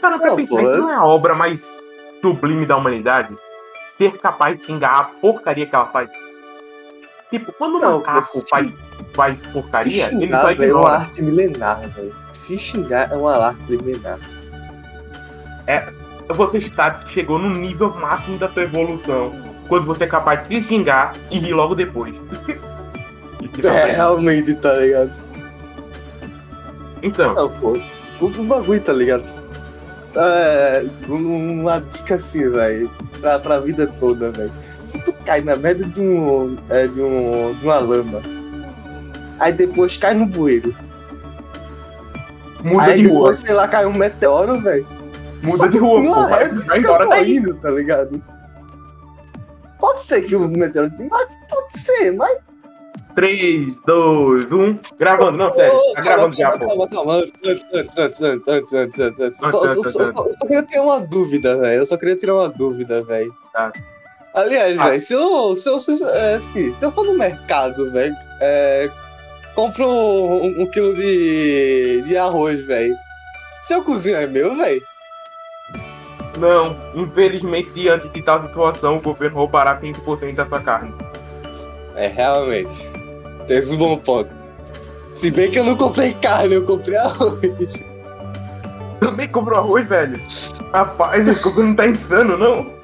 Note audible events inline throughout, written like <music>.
Cara, pra Não, pensar, pô, isso é- não é a obra mais sublime da humanidade? Ser capaz de xingar a porcaria que ela faz. Tipo, quando o macaco faz, faz porcaria, ele xingar, só velho, é uma ignora. arte milenar, velho. Se xingar é uma arte milenar. Você está, chegou no nível máximo da sua evolução. Quando você é capaz de se xingar e rir logo depois. É, <laughs> é realmente, tá ligado? Então, Não, pô. O bagulho, tá ligado? É, um- uma dica assim, velho. Pra, pra vida toda, velho. Se tu cai na merda de um. É, de um. de uma lama. Aí depois cai no bueiro. muda aí de rua. depois, sei lá, cai um meteoro, velho. Muda de rua, pô. Vai, reto, vai embora só daí. indo, tá ligado? Pode ser que o meteoro te mate, pode ser, mas. 3, 2, 1. Gravando, não, sério. Tá gravando já, pô. Calma, calma. Antes, antes, antes, antes, antes, antes, antes. só, antes, só, antes. Só, só, queria tirar uma dúvida, velho. Eu só queria tirar uma dúvida, velho. Tá. Aliás, ah. velho, se eu, se, eu, se, é, assim, se eu for no mercado, velho, é, compro um, um, quilo de, de arroz, velho. Seu cozinho é meu, velho? Não, infelizmente, diante de tal situação, o governo roubará 5% da sua carne. É, realmente. Tens um bom ponto. Se bem que eu não comprei carne, eu comprei arroz. Também comprou arroz, velho? Rapaz, esse governo não tá insano, não?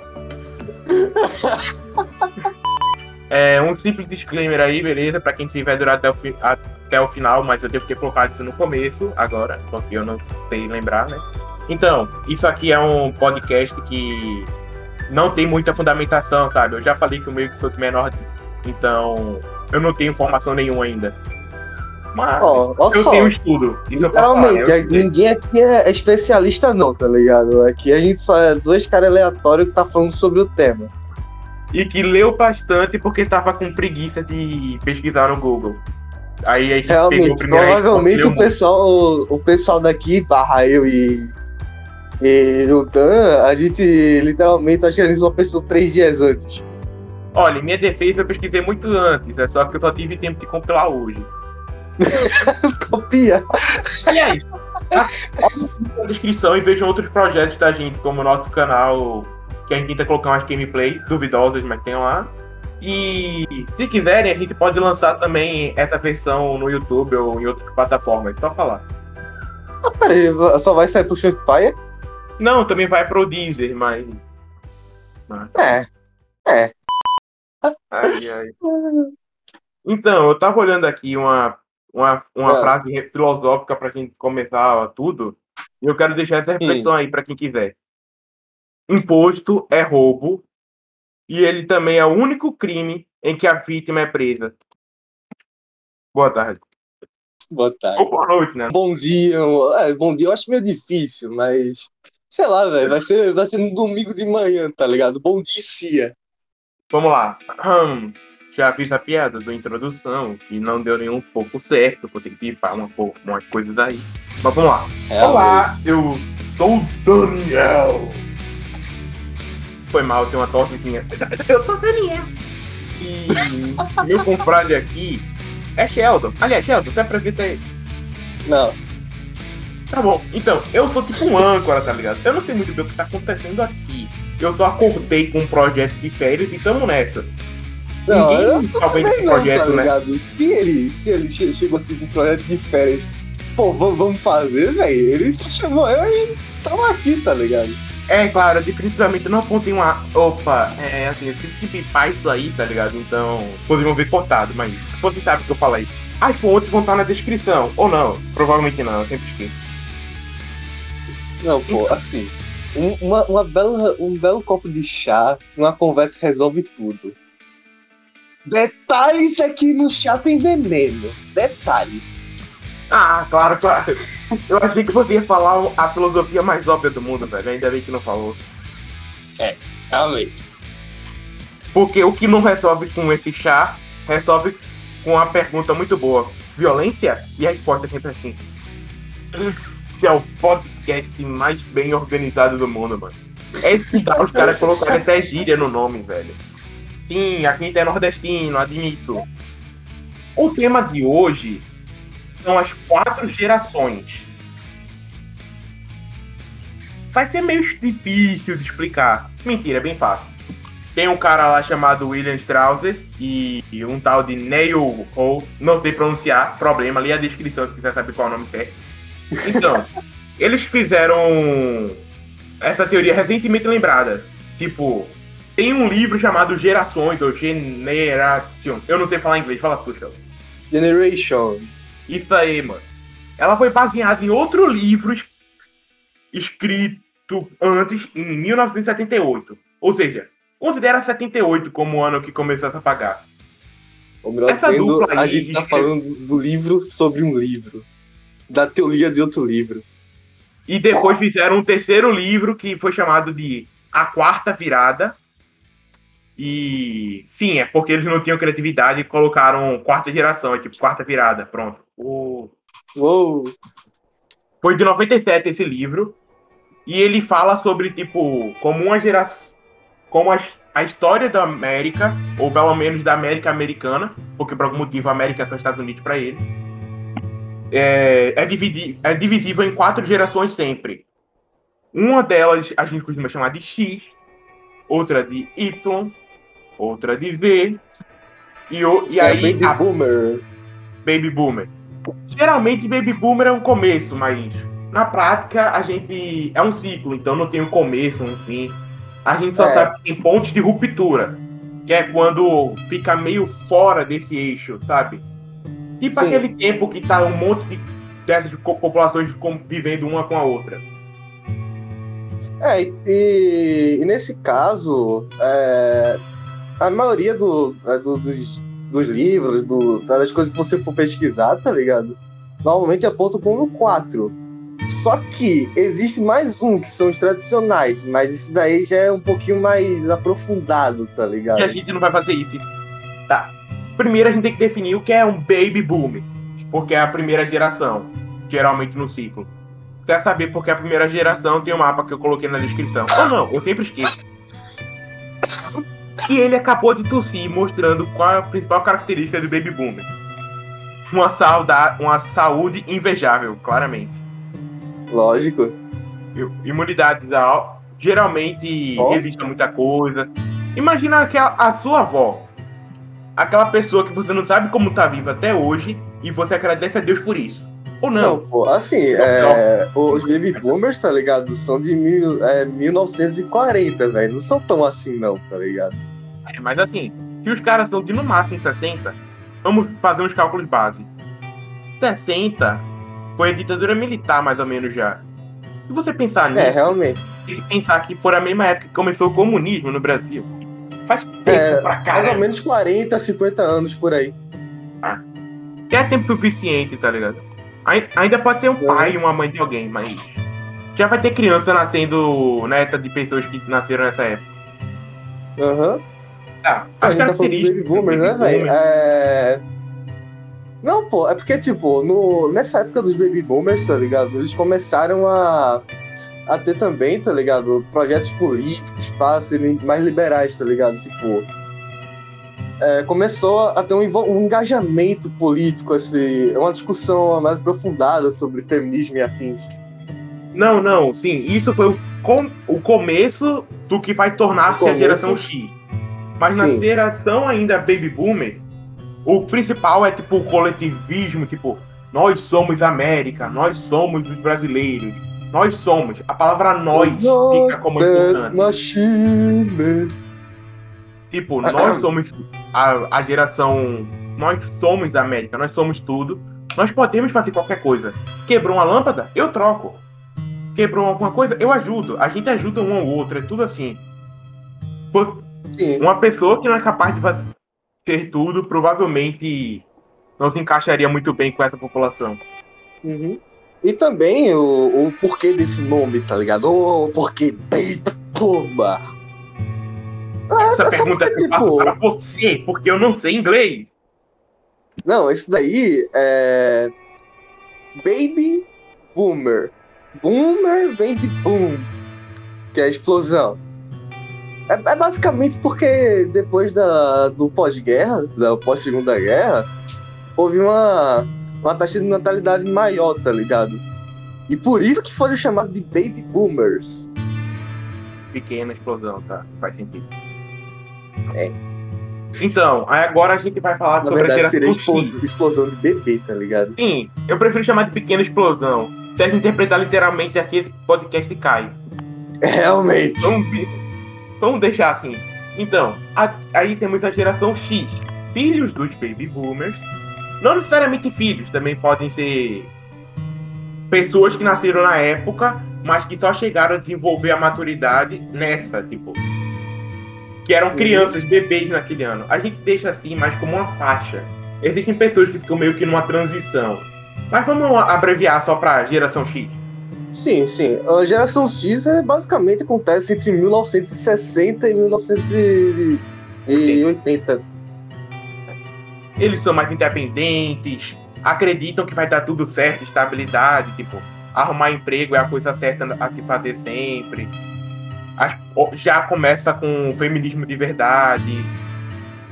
É, um simples disclaimer aí, beleza? Pra quem tiver durar até o, fi- até o final, mas eu devo ter colocado isso no começo, agora, porque eu não sei lembrar, né? Então, isso aqui é um podcast que não tem muita fundamentação, sabe? Eu já falei que o meio que sou de menor, então eu não tenho informação nenhuma ainda. Mas ó eu só. tenho estudo. Falar, Literalmente, estudei. ninguém aqui é especialista não, tá ligado? Aqui a gente só é dois caras aleatórios que tá falando sobre o tema. E que leu bastante porque tava com preguiça de pesquisar no Google. Aí a gente pegou Realmente, primeira provavelmente o pessoal, o, o pessoal daqui, barra eu e, e o Dan, a gente literalmente agilizou a pessoa três dias antes. Olha, minha defesa eu pesquisei muito antes, é só que eu só tive tempo de compilar hoje. <laughs> Copia. Aliás, olha na descrição e vejam outros projetos da gente, como o nosso canal, que a gente tenta colocar umas gameplay duvidosas, mas tem lá. E se quiserem, a gente pode lançar também essa versão no YouTube ou em outras plataformas, só falar. Ah, peraí, só vai sair pro Shortfire? Não, também vai pro Deezer, mas. mas- É. É. Ai, ai. Então, eu tava olhando aqui uma, uma, uma Ah. frase filosófica pra gente começar tudo, e eu quero deixar essa reflexão aí pra quem quiser. Imposto é roubo, e ele também é o único crime em que a vítima é presa. Boa tarde. Boa tarde. Ou boa noite, né? Bom dia, é, bom dia eu acho meio difícil, mas. Sei lá, velho, vai ser, vai ser no domingo de manhã, tá ligado? Bom dia, Cia. Vamos lá. Hum, Já fiz a piada da introdução, que não deu nenhum pouco certo, vou ter que pipar uma, po- umas coisas aí. Mas vamos lá. Olá, eu sou o Daniel. Foi mal, tem uma tossezinha. <laughs> Eu sou o Daniel. E meu confrade aqui é Sheldon. Aliás, Sheldon, você apresenta aí. Não, Tá bom, então, eu sou tipo um âncora, tá ligado? Eu não sei muito bem o que tá acontecendo aqui. Eu só acordei com um projeto de férias e tamo nessa. não, eu Ninguém tá vendo também esse não, tá projeto, né? Se ele, se ele che- chegou assim com um projeto de férias, pô, vamos, fazer, velho. Ele só chamou eu e tamo aqui, tá ligado? É, claro, definitivamente não apontei uma. Opa, é assim, eu tive que pipar isso aí, tá ligado? Então, vocês vão ver cortado, mas vocês sabem o que eu falei. As fontes vão estar na descrição. Ou não, provavelmente não, eu sempre esqueço. Não, pô, assim, um, uma, uma bela, um belo copo de chá, uma conversa resolve tudo. Detalhes é que no chá tem veneno. Detalhes. Ah, claro, claro. Eu achei que você ia falar a filosofia mais óbvia do mundo, velho. Ainda bem que não falou. Realmente. Porque o que não resolve com esse chá, resolve com uma pergunta muito boa. Violência? E a resposta é sempre assim. Esse é o podcast mais bem organizado do mundo, mano. É esse que dá os caras colocarem até gíria no nome, velho. Sim, a gente é nordestino, admito. O tema de hoje são as quatro gerações. vai ser meio difícil de explicar. Mentira, é bem fácil. Tem um cara lá chamado William Strauss e um tal de Neil ou não sei pronunciar, problema, ali a descrição se quiser saber qual é o nome certo. Então, eles fizeram essa teoria recentemente lembrada. Tipo, tem um livro chamado Gerações ou Generation. Eu não sei falar inglês, fala tu, Generation. Isso aí, mano. Ela foi baseada em outro livro escrito antes, em 1978. Ou seja, Considera 78 como o ano que começou essa bagaça. Ou melhor essa dizendo, dupla a gente tá falando do livro sobre um livro. Da teoria de outro livro. E depois fizeram um terceiro livro que foi chamado de A Quarta Virada. E sim, é porque eles não tinham criatividade e colocaram quarta geração, é tipo quarta virada, pronto. O... Uou. Foi de 97 esse livro. E ele fala sobre, tipo, como uma geração como a, a, história da América, ou pelo menos da América americana, porque por algum motivo a América é só Estados Unidos para ele, é, é, dividi, é divisível em quatro gerações sempre. Uma delas a gente costuma chamar de X, outra de Y, outra de Z, e, e é aí. Baby a, Boomer. Baby Boomer. Geralmente Baby Boomer é um começo, mas na prática a gente. É um ciclo, então não tem um começo, um fim a gente só é. sabe que tem pontos de ruptura, que é quando fica meio fora desse eixo, sabe? Tipo Sim. aquele tempo que tá um monte de dessas populações vivendo uma com a outra. É, e, e nesse caso, é, a maioria do, é, do, dos, dos livros, do, das coisas que você for pesquisar, tá ligado? Normalmente aponta como 4. Só que existe mais um que são os tradicionais, mas isso daí já é um pouquinho mais aprofundado, tá ligado? E a gente não vai fazer isso. Tá. Primeiro a gente tem que definir o que é um baby boom, porque é a primeira geração, geralmente no ciclo. Vai saber porque é a primeira geração tem um mapa que eu coloquei na descrição. Ou não, eu sempre esqueço. E ele acabou de tossir, mostrando qual é a principal característica do baby boomer. Uma, saudade, uma saúde invejável, claramente. Lógico. Imunidades. Geralmente oh. evita muita coisa. Imagina aquela, a sua avó. Aquela pessoa que você não sabe como tá viva até hoje e você agradece a Deus por isso. Ou não? Não, pô, assim, é, os baby boomers, tá ligado? São de mil, é, 1940, velho. Não são tão assim, não, tá ligado? É, mas assim, se os caras são de no máximo 60, vamos fazer uns cálculos base. 60 foi a ditadura militar, mais ou menos, já. Se você pensar é, nisso. É, realmente. Pensar que foi a mesma época que começou o comunismo no Brasil. Faz tempo é, pra cá. Mais ou menos 40, 50 anos por aí. Ah. Que é tempo suficiente, tá ligado? Ainda pode ser um é. pai e uma mãe de alguém, mas. Já vai ter criança nascendo neta de pessoas que nasceram nessa época. Aham. Uhum. Tá. A gente tá falando de baby boomers, né, velho? É não, pô, é porque, tipo, no, nessa época dos baby boomers, tá ligado? Eles começaram a, a ter também, tá ligado? Projetos políticos serem mais liberais, tá ligado? Tipo. É, começou a ter um, um, engajamento político, assim, uma discussão mais aprofundada sobre feminismo e afins. Não, não, sim, isso foi o, com, o começo do que vai tornar-se a geração X. Mas sim. na geração ainda baby boomer, o principal é tipo o coletivismo, tipo, nós somos América, nós somos os brasileiros, nós somos. A palavra nós fica como importante. Tipo, nós <coughs> somos a, a geração. Nós somos a América, nós somos tudo. Nós podemos fazer qualquer coisa. Quebrou uma lâmpada? Eu troco. Quebrou alguma coisa? Eu ajudo. A gente ajuda um ao outro, é tudo assim. Sim. Uma pessoa que não é capaz de fazer, tudo, provavelmente não se encaixaria muito bem com essa população. Uhum. E também o, o porquê desse nome, tá ligado? O porquê Baby Puma. Essa é, pergunta porque, eu faço tipo... para você, porque eu não sei inglês. Não, isso daí é. Baby Boomer. Boomer vem de boom, que é a explosão. É, é basicamente porque depois da, do pós-guerra, da pós-segunda guerra, houve uma, uma taxa de natalidade maior, tá ligado? E por isso que foram chamados de Baby Boomers. Pequena explosão, tá? Faz sentido. É. Então, aí agora a gente vai falar Na sobre verdade, a seria geração X. explosão de bebê, tá ligado? Sim, eu prefiro chamar de pequena explosão. Se a gente interpretar literalmente aqui, esse podcast cai. Realmente. Vamos, ver- vamos deixar assim. Então, a- aí temos a geração X, filhos dos baby boomers. Não necessariamente filhos, também podem ser pessoas que nasceram na época, mas que só chegaram a desenvolver a maturidade nessa, tipo. Que eram Uhum. crianças, bebês naquele ano. A gente deixa assim mais como uma faixa. Existem pessoas que ficam meio que numa transição. Mas vamos abreviar só pra geração X. Sim, sim. A geração X é, basicamente acontece entre 1960 e 1980. Eles são mais independentes, acreditam que vai dar tudo certo, estabilidade, tipo, arrumar emprego é a coisa certa a se fazer sempre. Já começa com o feminismo de verdade,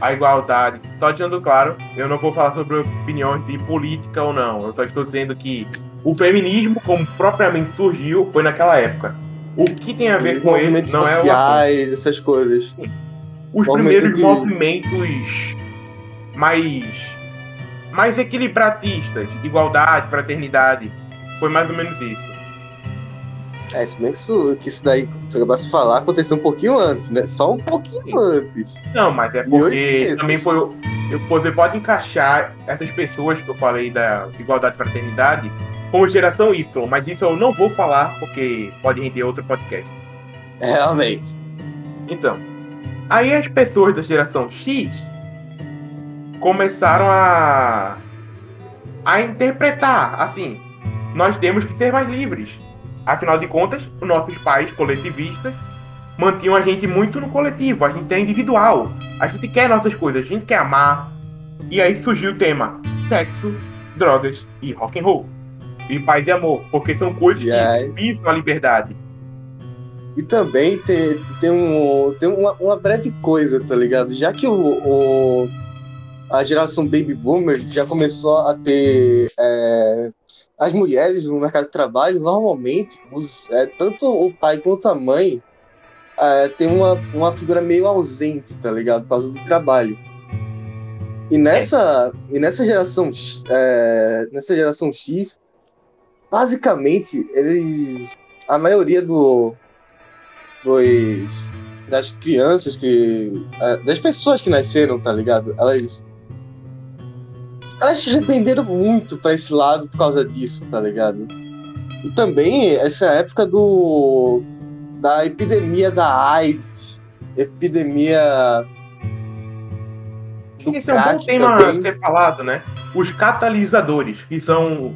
a igualdade. Só deixando claro, eu não vou falar sobre opiniões de política ou não. Eu só estou dizendo que o feminismo, como propriamente surgiu, foi naquela época. O que tem a ver Os com ele não é o sociais, essas coisas. os primeiros de- movimentos mais mais equilibratistas, igualdade, fraternidade, foi mais ou menos isso. É, se bem que isso, que isso daí, se eu acabasse falar, aconteceu um pouquinho antes, né? Só um pouquinho Sim. antes. Não, mas é porque 1800. também foi eu- você pode encaixar essas pessoas que eu falei da igualdade e fraternidade como geração Y, mas isso eu não vou falar porque pode render outro podcast. Realmente. Então, aí as pessoas da geração X começaram a a interpretar, assim, nós temos que ser mais livres. Afinal de contas, os nossos pais coletivistas mantinham a gente muito no coletivo, a gente é individual, a gente quer nossas coisas, a gente quer amar. E aí surgiu o tema sexo, drogas e rock and roll. E paz e amor, porque são coisas aí? que visam a liberdade. E também tem, tem, um, tem uma, uma breve coisa, tá ligado? Já que o, o- a geração Baby Boomer já começou a ter é, as mulheres no mercado de trabalho, normalmente, os, é, tanto o pai quanto a mãe é, tem uma, uma figura meio ausente, tá ligado? Por causa do trabalho. E nessa, e nessa geração, é, nessa geração X, basicamente, eles. A maioria do, dos, das crianças que. é, das pessoas que nasceram, tá ligado? Elas. Elas se arrependeram muito pra esse lado por causa disso, tá ligado? E também essa época do. da epidemia da AIDS, epidemia. Do Esse é um bom tema também. a ser falado, né? Os catalisadores, que são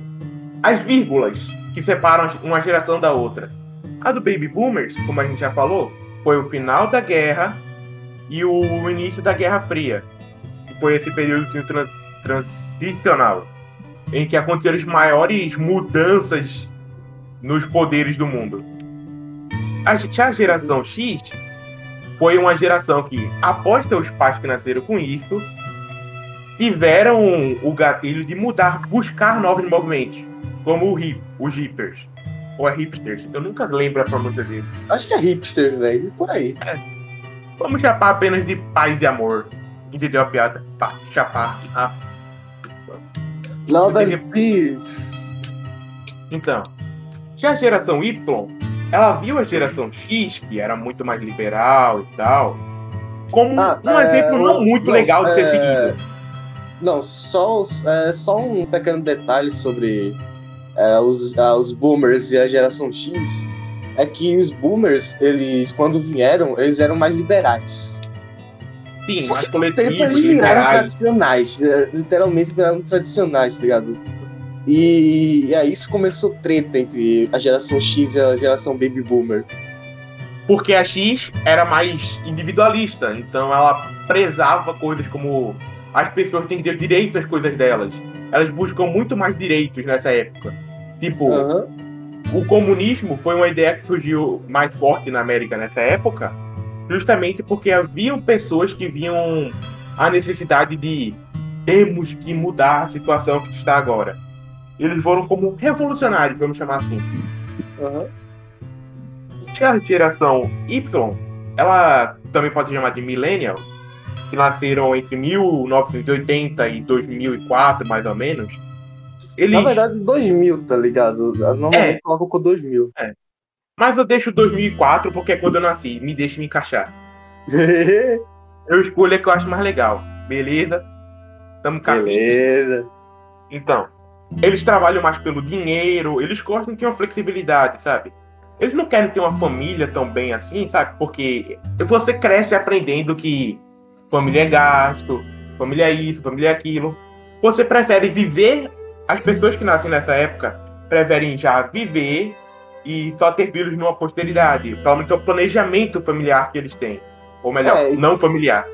as vírgulas que separam uma geração da outra. A do Baby Boomers, como a gente já falou, foi o final da guerra e o início da Guerra Fria. que Foi esse período tran- transicional, em que aconteceram as maiores mudanças nos poderes do mundo. A, a geração X foi uma geração que, após os pais que nasceram com isso, tiveram o gatilho de mudar, buscar novos movimentos, como o hip, os hippers, ou é hipsters, eu nunca lembro a pronúncia dele. Acho que é hipster, velho. Por aí. Vamos chapar apenas de paz e amor. Entendeu a piada? Tá, chapar. Ah. Love and Peace. Então, já a geração Y, ela viu a geração X, que era muito mais liberal e tal, como Ah, um é, exemplo não muito não, legal de ser é, seguido. Não, só, é, só um pequeno detalhe sobre é, os, os boomers e a geração X é que os boomers, eles, quando vieram, eles eram mais liberais. Sim, Só tempo coletivos, eles viraram liberais. tradicionais, é, literalmente viraram tradicionais, tá ligado? E, e aí isso começou treta entre a geração X e a geração Baby Boomer. Porque a X era mais individualista, então ela prezava coisas como as pessoas têm que ter direito às coisas delas. Elas buscam muito mais direitos nessa época. Tipo, Aham. o comunismo foi uma ideia que surgiu mais forte na América nessa época, justamente porque haviam pessoas que viam a necessidade de temos que mudar a situação que está agora. eles foram como revolucionários, vamos chamar assim. Uhum. A geração Y, ela também pode ser chamada de millennial, que nasceram entre 1980 e 2004, mais ou menos. Eles... Na verdade, 2000, tá ligado? Normalmente é. coloco com 2000. É. Mas eu deixo 2004 porque é quando eu nasci. Me deixa me encaixar. <laughs> eu escolho a que eu acho mais legal. Beleza? Tamo Beleza. Então, eles trabalham mais pelo dinheiro, eles gostam de ter uma flexibilidade, sabe? Eles não querem ter uma família tão bem assim, sabe? Porque você cresce aprendendo que família é gasto, família é isso, família é aquilo. Você prefere viver, as pessoas que nascem nessa época preferem já viver e só ter filhos numa posteridade. Pelo menos é o planejamento familiar que eles têm. Ou melhor, é, não familiar.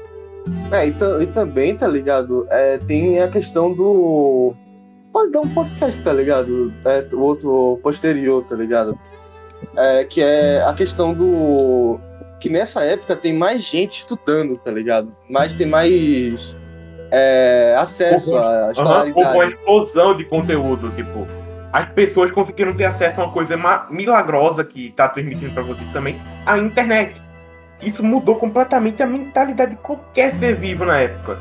É, e, e, também, tá ligado? É, tem a questão do. Pode dar um podcast, tá ligado? É, o outro posterior, tá ligado? É, que é a questão do. Que nessa época tem mais gente estudando, tá ligado? Mas tem mais é, acesso à escolaridade. Uhum, uma explosão de conteúdo, tipo. As pessoas conseguiram ter acesso a uma coisa milagrosa que tá transmitindo para vocês também, a internet isso mudou completamente a mentalidade de qualquer ser vivo na época.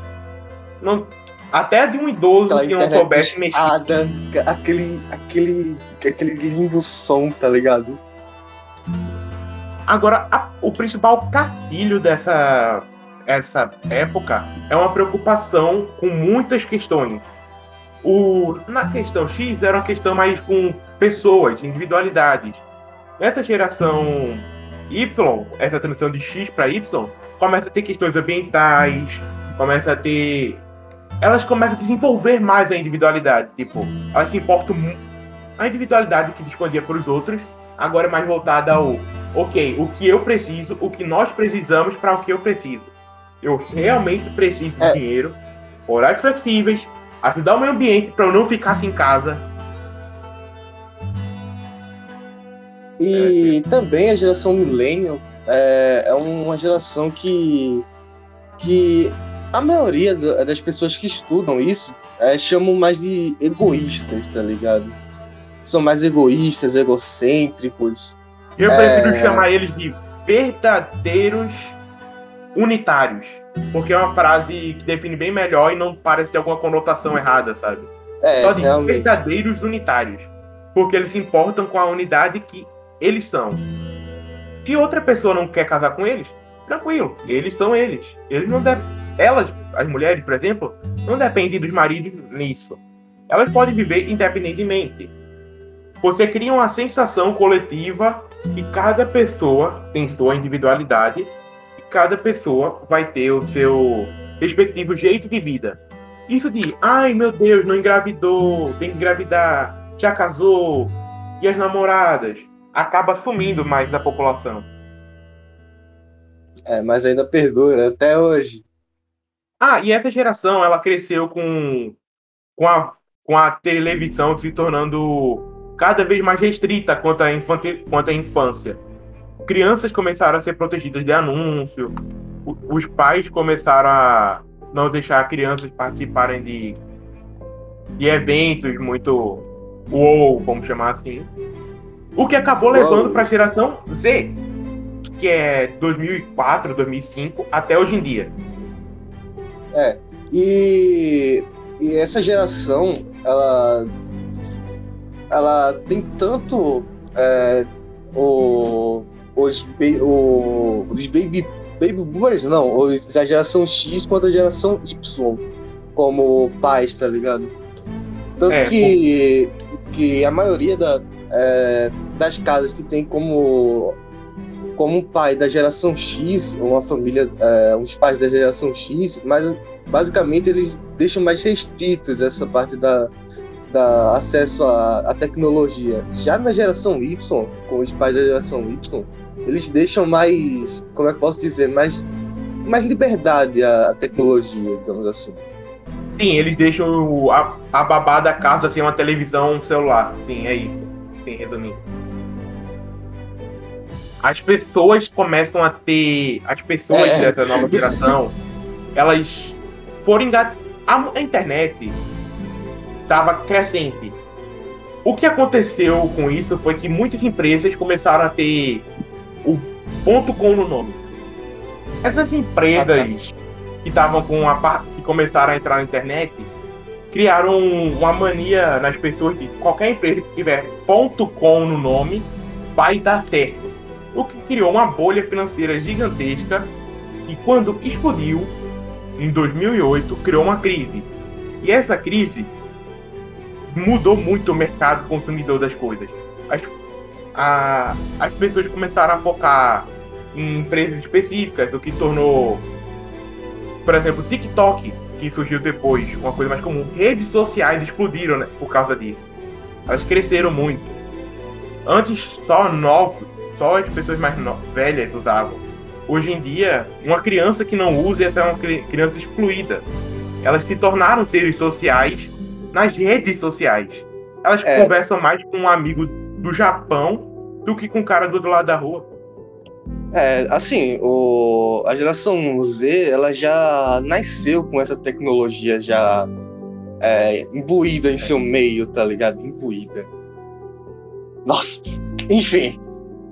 Não, até de um idoso Aquela que não soubesse mexer. Aquele, aquele, aquele lindo som, tá ligado? Agora, a, o principal gatilho dessa essa época é uma preocupação com muitas questões. O, na questão X era uma questão mais com pessoas, individualidades. Nessa geração Y, essa transição de X para Y, começa a ter questões ambientais, começa a ter. Elas começam a desenvolver mais a individualidade. Tipo, elas se importam muito. A individualidade que se escondia para os outros, agora é mais voltada ao. Ok, o que eu preciso, o que nós precisamos para o que eu preciso. Eu realmente preciso de é. dinheiro, horários flexíveis, ajudar o meio ambiente para eu não ficar sem casa, E é, também a geração millennial é, é uma geração que, que a maioria das pessoas que estudam isso é, chamam mais de egoístas, tá ligado? São mais egoístas, egocêntricos. Eu prefiro é... chamar eles de verdadeiros unitários. Porque é uma frase que define bem melhor e não parece ter alguma conotação errada, sabe? É, Só de realmente. verdadeiros unitários. Porque eles se importam com a unidade que eles são. Se outra pessoa não quer casar com eles, tranquilo, eles são eles. Eles não. Elas, as mulheres, por exemplo, não dependem dos maridos nisso. Elas podem viver independentemente. Você cria uma sensação coletiva que cada pessoa tem sua individualidade cada pessoa vai ter o seu respectivo jeito de vida. Isso de, ai meu Deus, não engravidou, tem que engravidar, já casou, e as namoradas? acaba sumindo mais da população. É, mas ainda perdura até hoje. Ah, e essa geração, ela cresceu com, com, a, com a televisão se tornando cada vez mais restrita quanto à, quanto à infância. Crianças começaram a ser protegidas de anúncio, os pais começaram a não deixar crianças participarem de, de eventos muito ou vamos chamar assim. O que acabou levando para a geração Z, que é 2004, 2005 até hoje em dia. É. E, e essa geração, ela, ela tem tanto é, o, os, o, os baby, baby boomers, não, os, a geração X quanto a geração Y como pais, tá ligado? Tanto é, que, que a maioria da, é, das casas que tem como como um pai da geração X, uma família, é, uns pais da geração X, mas basicamente eles deixam mais restritos essa parte da, da acesso à, à tecnologia. Já na geração Y, com os pais da geração Y, eles deixam mais, como é que posso dizer, mais, mais liberdade à, tecnologia, digamos assim. Sim, eles deixam a, a babá da casa assim, uma televisão, um celular. Sim, é isso. Sim, resumindo as pessoas começam a ter. As pessoas é. dessa nova geração, <laughs> elas foram engat... a, a internet estava crescente. o que aconteceu com isso foi que muitas empresas começaram a ter ponto .com no nome. Essas empresas que estavam com a parte que começaram a entrar na internet criaram uma mania nas pessoas de qualquer empresa que tiver ponto .com no nome vai dar certo. O que criou uma bolha financeira gigantesca e quando explodiu em 2008 criou uma crise. E essa crise mudou muito o mercado consumidor das coisas. As, a, as pessoas começaram a focar em empresas específicas, o que tornou, por exemplo, TikTok, que surgiu depois, uma coisa mais comum. Redes sociais explodiram né, por causa disso. Elas cresceram muito. Antes, só novos, só as pessoas mais velhas usavam. Hoje em dia, uma criança que não usa é uma criança excluída. Elas se tornaram seres sociais nas redes sociais. Elas é. conversam mais com um amigo do Japão do que com o cara do outro lado da rua. É, assim, o, a geração Z, ela já nasceu com essa tecnologia já é, imbuída em seu meio, tá ligado? Imbuída. Nossa, enfim.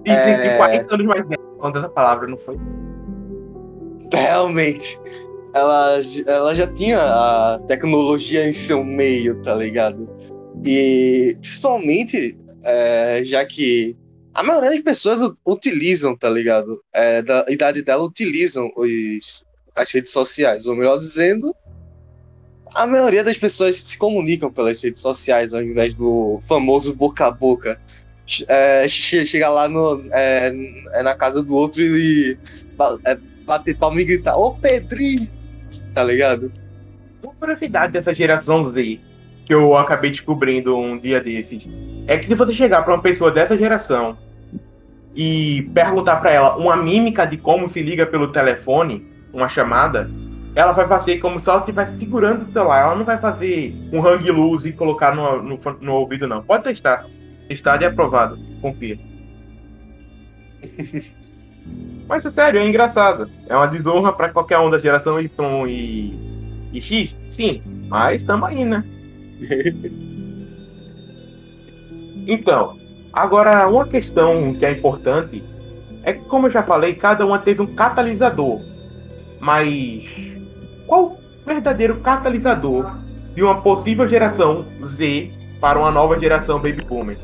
Dizem é... que 40 anos mais velho falando essa palavra, não foi? Realmente ela, ela já tinha a tecnologia em seu meio, tá ligado? E principalmente, é, já que a maioria das pessoas utilizam, tá ligado? É, da idade dela utilizam os, as redes sociais, ou melhor dizendo, a maioria das pessoas se comunicam pelas redes sociais ao invés do famoso boca a boca. É, chega lá no, é, é na casa do outro e é, bater palma e gritar: Ô Pedrinho! tá ligado? Uma curiosidade dessa geração Z, que eu acabei descobrindo um dia desses, é que se você chegar para uma pessoa dessa geração e perguntar para ela uma mímica de como se liga pelo telefone, uma chamada, ela vai fazer como se ela estivesse segurando o celular. Ela não vai fazer um hang loose e colocar no, no, no ouvido, não. Pode testar. Testado e aprovado. Confia. <laughs> Mas é sério, é engraçado. É uma desonra para qualquer um da geração Y e, e X? Sim, mas tamo aí, né? <laughs> então, agora uma questão que é importante é que, como eu já falei, cada uma teve um catalisador. Mas qual o verdadeiro catalisador de uma possível geração Z para uma nova geração Baby Boomer?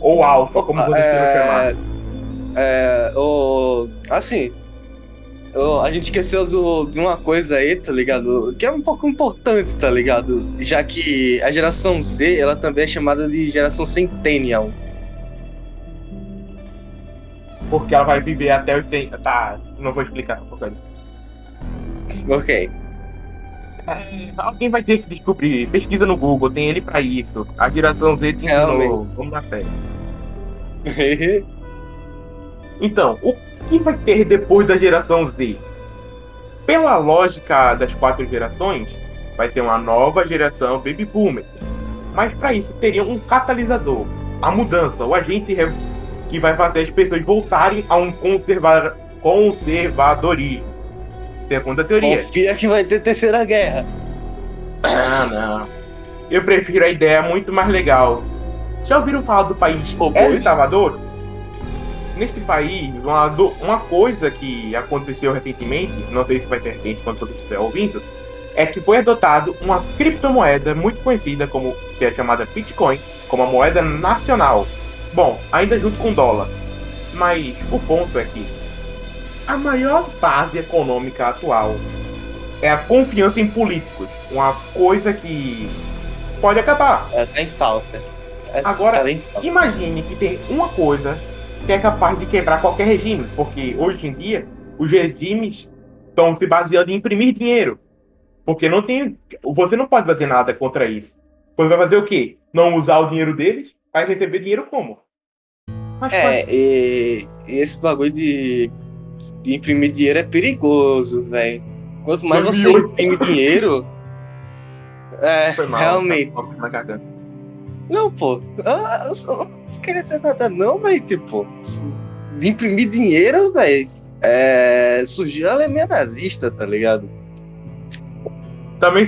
Ou Alpha, como vocês é... chamar? É, o, assim, a gente esqueceu do, de uma coisa aí, tá ligado? Que é um pouco importante, tá ligado? Já que a geração Z, ela também é chamada de geração Centennial. Porque ela vai viver até os 100. Tá, não vou explicar. Ok. É, alguém vai ter que descobrir. Pesquisa no Google, tem ele pra isso. A geração Z tem no. Vamos na fé. <laughs> Então, o que vai ter depois da geração Z? Pela lógica das quatro gerações, vai ser uma nova geração Baby Boomer. Mas para isso teria um catalisador, a mudança, o agente que vai fazer as pessoas voltarem a um conserva conservadorismo. Segunda teoria. Confia que vai ter terceira guerra. Ah, não. Eu prefiro a ideia muito mais legal. Já ouviram falar do país El Salvador? Neste país, uma, uma coisa que aconteceu recentemente, não sei se vai ser recente quando você estiver ouvindo, é que foi adotado uma criptomoeda muito conhecida como que é chamada Bitcoin, como a moeda nacional. Bom, ainda junto com o dólar. Mas o ponto é que a maior base econômica atual é a confiança em políticos, uma coisa que pode acabar. É, tá em falta. É, Agora, tá falta. imagine que tem uma coisa que é capaz de quebrar qualquer regime, porque hoje em dia os regimes estão se baseando em imprimir dinheiro, porque não tem, você não pode fazer nada contra isso. Você vai fazer o quê? Não usar o dinheiro deles? Vai receber dinheiro como? Mas, é, e, e, esse bagulho de, de, imprimir dinheiro é perigoso, velho. Quanto mais você imprime dinheiro, é, mal, realmente. Tá não, pô. Ah, eu não queria dizer nada, não, mas, tipo, de imprimir dinheiro, velho, é, surgiu a Alemanha nazista, tá ligado? Também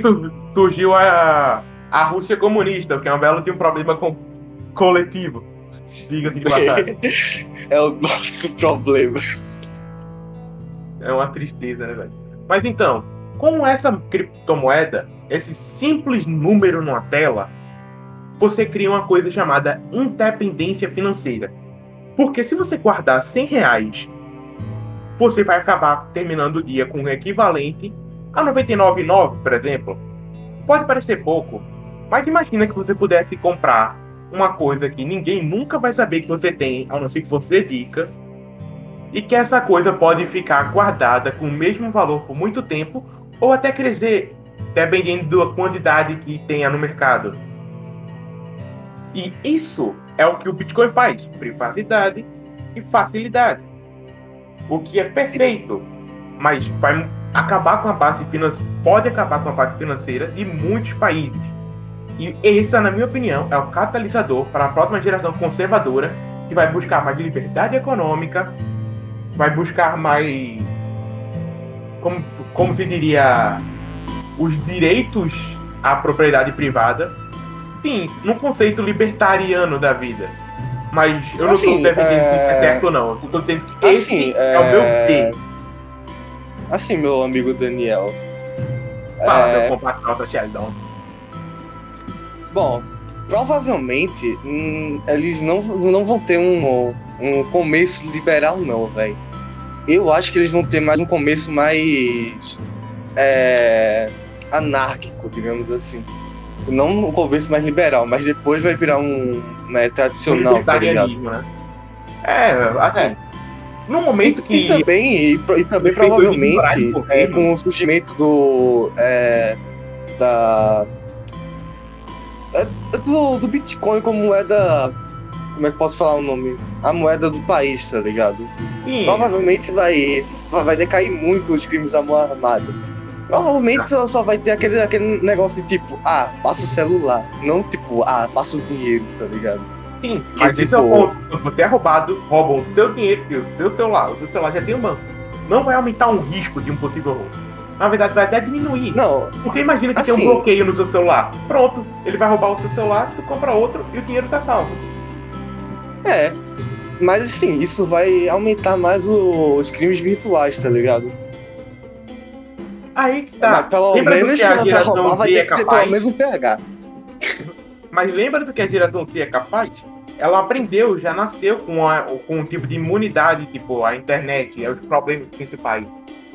surgiu a, a Rússia comunista, que é um belo de um problema com coletivo. Diga-se de passagem. <laughs> é o nosso problema. É uma tristeza, né, velho? Mas então, com essa criptomoeda, esse simples número numa tela, você cria uma coisa chamada independência financeira. Porque se você guardar 100 reais, você vai acabar terminando o dia com o equivalente a 99,9, por exemplo. Pode parecer pouco, mas imagina que você pudesse comprar uma coisa que ninguém nunca vai saber que você tem, a não ser que você dica, e que essa coisa pode ficar guardada com o mesmo valor por muito tempo ou até crescer, dependendo da quantidade que tenha no mercado. E isso é o que o Bitcoin faz: privacidade e facilidade. O que é perfeito, mas vai acabar com a base financeira, pode acabar com a base financeira de muitos países. E esse, na minha opinião, é o catalisador para a próxima geração conservadora que vai buscar mais liberdade econômica, vai buscar mais. Como, como se diria? Os direitos à propriedade privada. Sim, num conceito libertariano da vida. Mas eu não estou assim, defendendo é... que é certo ou não. Eu estou dizendo que assim, esse é... é o meu fim. Assim, meu amigo Daniel. Fala, é... meu compatriota Sheldon. Bom, provavelmente hum, eles não, não vão ter um, um começo liberal, não, velho. Eu acho que eles vão ter mais um começo mais é, anárquico, digamos assim. Não um começo mais liberal, mas depois vai virar um né, tradicional, tá ligado? Né? É, assim. É. No momento e, que. E também, e, e também provavelmente, é, com o surgimento do. É, da é do, do Bitcoin como moeda. Como é que posso falar o nome? A moeda do país, tá ligado? Sim. Provavelmente vai, vai decair muito os crimes à mão armada. Provavelmente só, só vai ter aquele, aquele negócio de tipo, ah, passa o celular. Não tipo, ah, passa o dinheiro, tá ligado? Sim, que, mas tipo... é o ponto. Quando você é roubado, roubam o seu dinheiro e o seu celular. O seu celular já tem um banco. Não vai aumentar um risco de um possível roubo na verdade vai até diminuir. Não. Porque imagina que assim, tem um assim- bloqueio no seu celular. Pronto, ele vai roubar o seu celular, tu compra outro e o dinheiro tá salvo. É. Mas assim, isso vai aumentar mais o, os crimes virtuais, tá ligado? Aí que tá. Mas pelo lembra menos que a geração roubar, vai ter é capaz? pelo menos um PH. Mas lembra do que a geração C é capaz? Ela aprendeu, já nasceu com, a, com um tipo de imunidade, tipo a internet, é os problemas principais.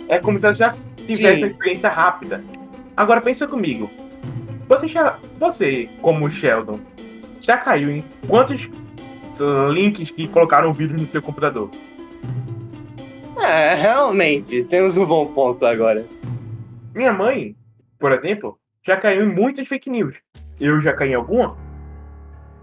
É como se ela já tivesse uma experiência rápida. Agora pensa comigo. Você já. Você, como Sheldon, já caiu em quantos links que colocaram vírus no seu computador? É, realmente, temos um bom ponto agora. Minha mãe, por exemplo, já caiu em muitas fake news. Eu já caí em alguma?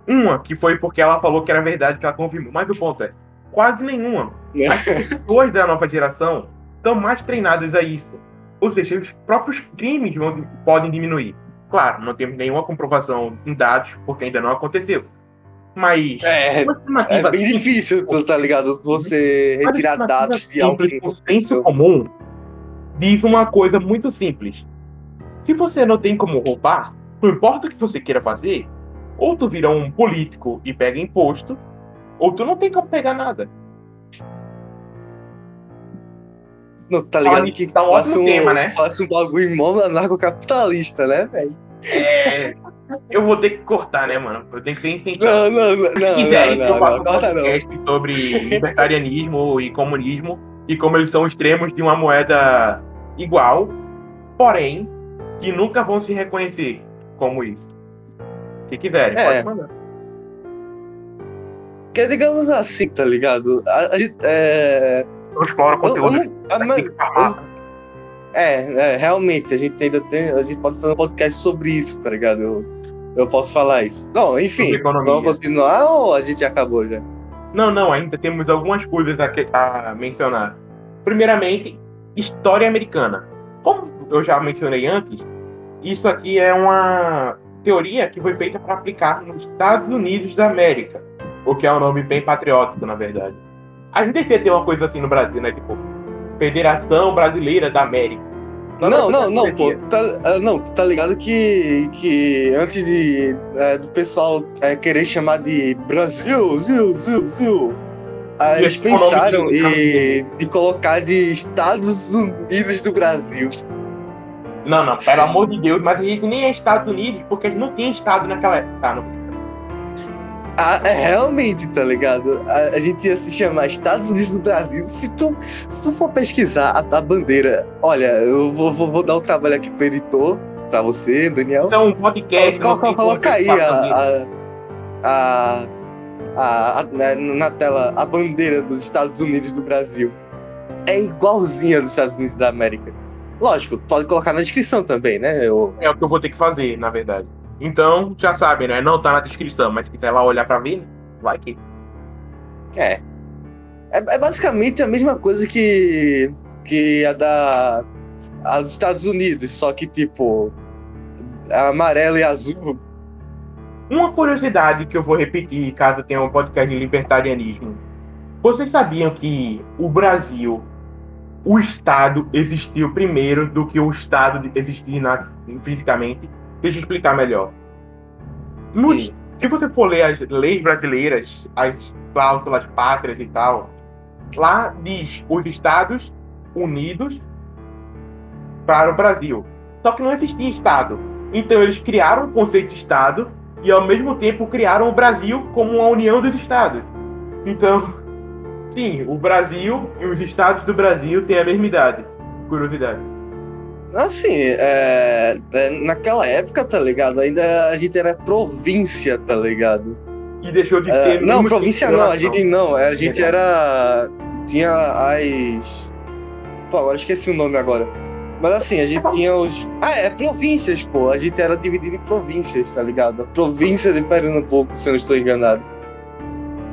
Uma, que foi porque ela falou que era verdade que ela confirmou. Mas o ponto é, quase nenhuma. As pessoas da nova geração estão mais treinadas a isso. Ou seja, os próprios crimes vão, podem diminuir. Claro, não temos nenhuma comprovação em dados, porque ainda não aconteceu. Mas. É, é bem simples, difícil, tá ligado? Você retirar dados de algo que. O senso comum diz uma coisa muito simples. Se você não tem como roubar, não importa o que você queira fazer, ou tu vira um político e pega imposto, ou tu não tem como pegar nada. Não, tá ligado? que tá um faça um, tema, né? faça um bagulho mó anarcocapitalista, né, velho? É. Eu vou ter que cortar, né, mano? Eu tenho que ser incentivado. Não, não, não. Se quiserem, não, não, eu faço um podcast não. sobre libertarianismo e comunismo e como eles são extremos de uma moeda igual, porém, que nunca vão se reconhecer como isso. Se quiserem, é. pode mandar. Que digamos assim, tá ligado? A, a, é explora conteúdo. Eu, eu não, é, é, realmente, a gente ainda tem. A gente pode fazer um podcast sobre isso, tá ligado? Eu, eu posso falar isso. Não, enfim, vamos continuar ou a gente acabou já? Não, não, ainda temos algumas coisas a, a mencionar. Primeiramente, história americana. Como eu já mencionei antes, isso aqui é uma teoria que foi feita para aplicar nos Estados Unidos da América, o que é um nome bem patriótico, na verdade. A gente devia ter uma coisa assim no Brasil, né? Tipo, Federação Brasileira da América. não, não, não, pô. Tá, ah, não, tu tá ligado que, que antes de, é, do pessoal é, querer chamar de Brasil, Zil, Zil, Zil, eles pensaram em de colocar de Estados Unidos do Brasil. Não, não, pelo amor de Deus, mas a gente nem é Estados Unidos, porque a gente não tinha Estado naquela época. Tá, não. Ah, é, realmente, tá ligado? A, a, gente ia se chamar Estados Unidos do Brasil. Se tu, se tu for pesquisar a, a bandeira, olha, eu vou, vou, vou, dar um trabalho aqui pro editor, pra você, Daniel. Isso é um podcast. Coloca, coloca aí a, a, a, a, né, na tela a bandeira dos Estados Unidos do Brasil. É igualzinha dos Estados Unidos da América. Lógico, pode colocar na descrição também, né? Eu... É o que eu vou ter que fazer, na verdade. Então, já sabem, né? Não tá na descrição, mas se quiser lá olhar pra ver, vai que. É. é. É basicamente a mesma coisa que, que a da. A dos Estados Unidos, só que tipo. Amarelo e azul. Uma curiosidade que eu vou repetir caso tenha um podcast de libertarianismo. Vocês sabiam que o Brasil, o Estado existiu primeiro do que o Estado existir na, fisicamente? Deixa eu explicar melhor. No, se você for ler as leis brasileiras, as cláusulas pátrias e tal, lá diz os Estados Unidos para o Brasil. Só que não existia Estado. Então eles criaram o conceito de Estado e ao mesmo tempo criaram o Brasil como uma união dos Estados. Então, sim, o Brasil e os Estados do Brasil têm a mesma idade. Curiosidade. Assim, é, é, naquela época, tá ligado? Ainda a gente era província, tá ligado? E deixou de é, ser. É, não, província não, a gente não. A gente era. Tinha as. Pô, agora esqueci o nome agora. Mas assim, a gente tinha os. Ah, é províncias, pô. A gente era dividido em províncias, tá ligado? A província de Pernambuco, se eu não estou enganado.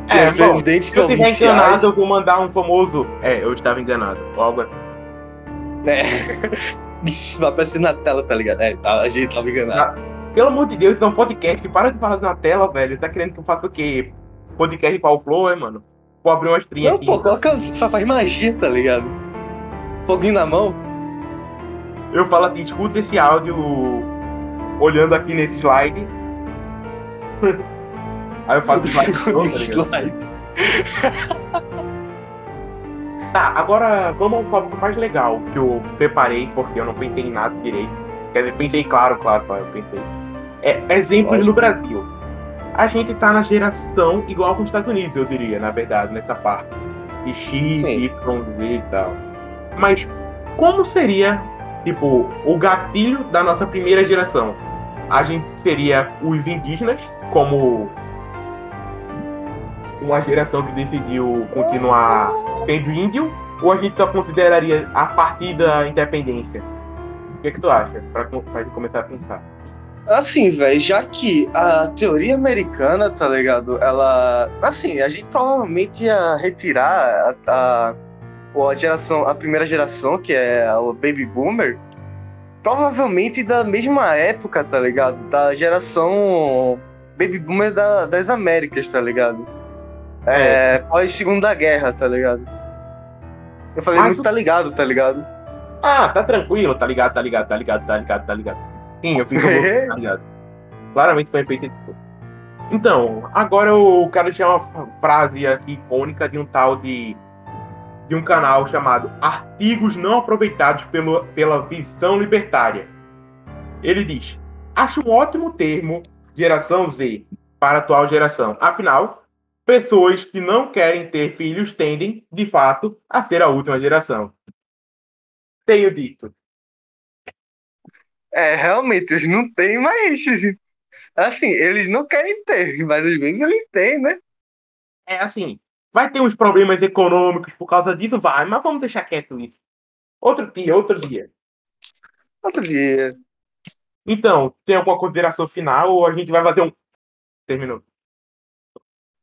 É, presidentes bom, se eu estiver enganado, eu vou mandar um famoso. É, eu estava enganado, ou algo assim. É. <laughs> vai aparecer na tela, tá ligado? É, a gente tava enganado. Ah, pelo amor de Deus, isso é um podcast. Para de falar na tela, velho. Tá querendo que eu faça o quê? Podcast qual flow, é, mano? Vou abrir uma estrinha Não, aqui. pô, coloca. Faz magia, tá ligado? Foguinho na mão. Eu falo assim, escuta esse áudio olhando aqui nesse slide. <laughs> Aí eu faço slide, tá ligado? <laughs> Tá, agora vamos ao tópico mais legal que eu preparei, porque eu não pensei em nada direito. Quer dizer, pensei, claro, claro, claro, eu pensei. É, exemplos no Brasil. A gente tá na geração igual com os Estados Unidos, eu diria, na verdade, nessa parte. De X, Sim. Y, Z e tal. Mas como seria, tipo, o gatilho da nossa primeira geração? A gente seria os indígenas, como uma geração que decidiu continuar sendo índio, ou a gente só consideraria a partir da independência? O que, é que tu acha, para começar a pensar? Assim, velho, já que a teoria americana, tá ligado? Ela. Assim, a gente provavelmente ia retirar a, a, a geração, a primeira geração, que é o Baby Boomer, provavelmente da mesma época, tá ligado? Da geração Baby Boomer da, das Américas, tá ligado? É, é. pós Segunda Guerra, tá ligado? Eu falei Mas muito tá ligado, tá ligado? Ah, tá tranquilo, tá ligado, tá ligado, tá ligado, tá ligado, tá ligado. Sim, eu fiz o <laughs> tá ligado. Claramente foi feito Então, agora eu quero tirar uma frase aqui icônica de um tal de de um canal chamado Artigos Não Aproveitados pelo, pela Visão Libertária. Ele diz: Acho um ótimo termo geração Z para a atual geração. Afinal, pessoas que não querem ter filhos tendem, de fato, a ser a última geração. Tenho dito. É, realmente, eles não têm mais. Assim, eles não querem ter, mas às vezes eles têm, né? É assim, vai ter uns problemas econômicos por causa disso, vai, mas vamos deixar quieto isso. Outro dia, outro dia. Outro dia. Então, tem alguma consideração final ou a gente vai fazer um. Terminou.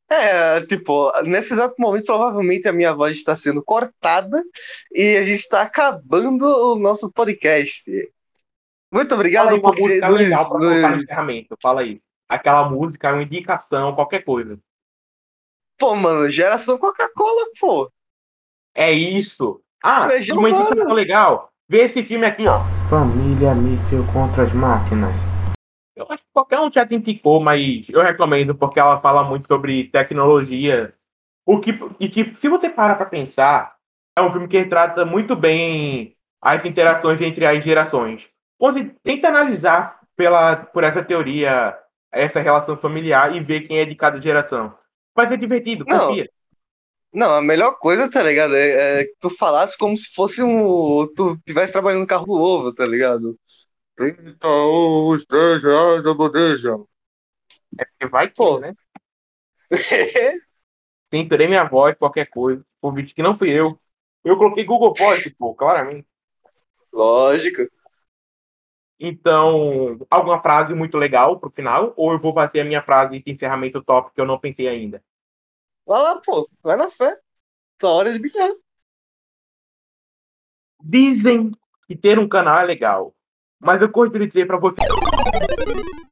É, tipo, nesse exato momento, provavelmente a minha voz está sendo cortada e a gente está acabando o nosso podcast. Muito obrigado Fala aí, por música nos, legal nos... Fala aí. Aquela música, uma indicação, qualquer coisa. Pô, mano, geração Coca-Cola, pô. É isso. Ah, uma indicação legal. Vê esse filme aqui, ó. Família Mitchell contra as máquinas. Eu acho que qualquer um já indicou, mas eu recomendo porque ela fala muito sobre tecnologia. O que, e que, se você para pra pensar, é um filme que retrata muito bem as interações entre as gerações. Você tenta analisar pela, por essa teoria essa relação familiar e ver quem é de cada geração. Vai ser divertido, Não. confia. Não, a melhor coisa, tá ligado? É, é que tu falasse como se fosse um. Tu estivesse trabalhando no carro do ovo, tá ligado? 30 os 10 reais a bandeja. É porque vai que, né? Temperei minha voz, qualquer coisa. Por vídeo que não fui eu. Eu coloquei Google Voice, pô, claramente. Lógico. Então, alguma frase muito legal pro final? Ou eu vou fazer a minha frase de encerramento top que eu não pensei ainda? Vai lá, pô. Vai na fé. Tua hora de brilhar. Dizem que ter um canal é legal. Mas eu gostaria de dizer para você.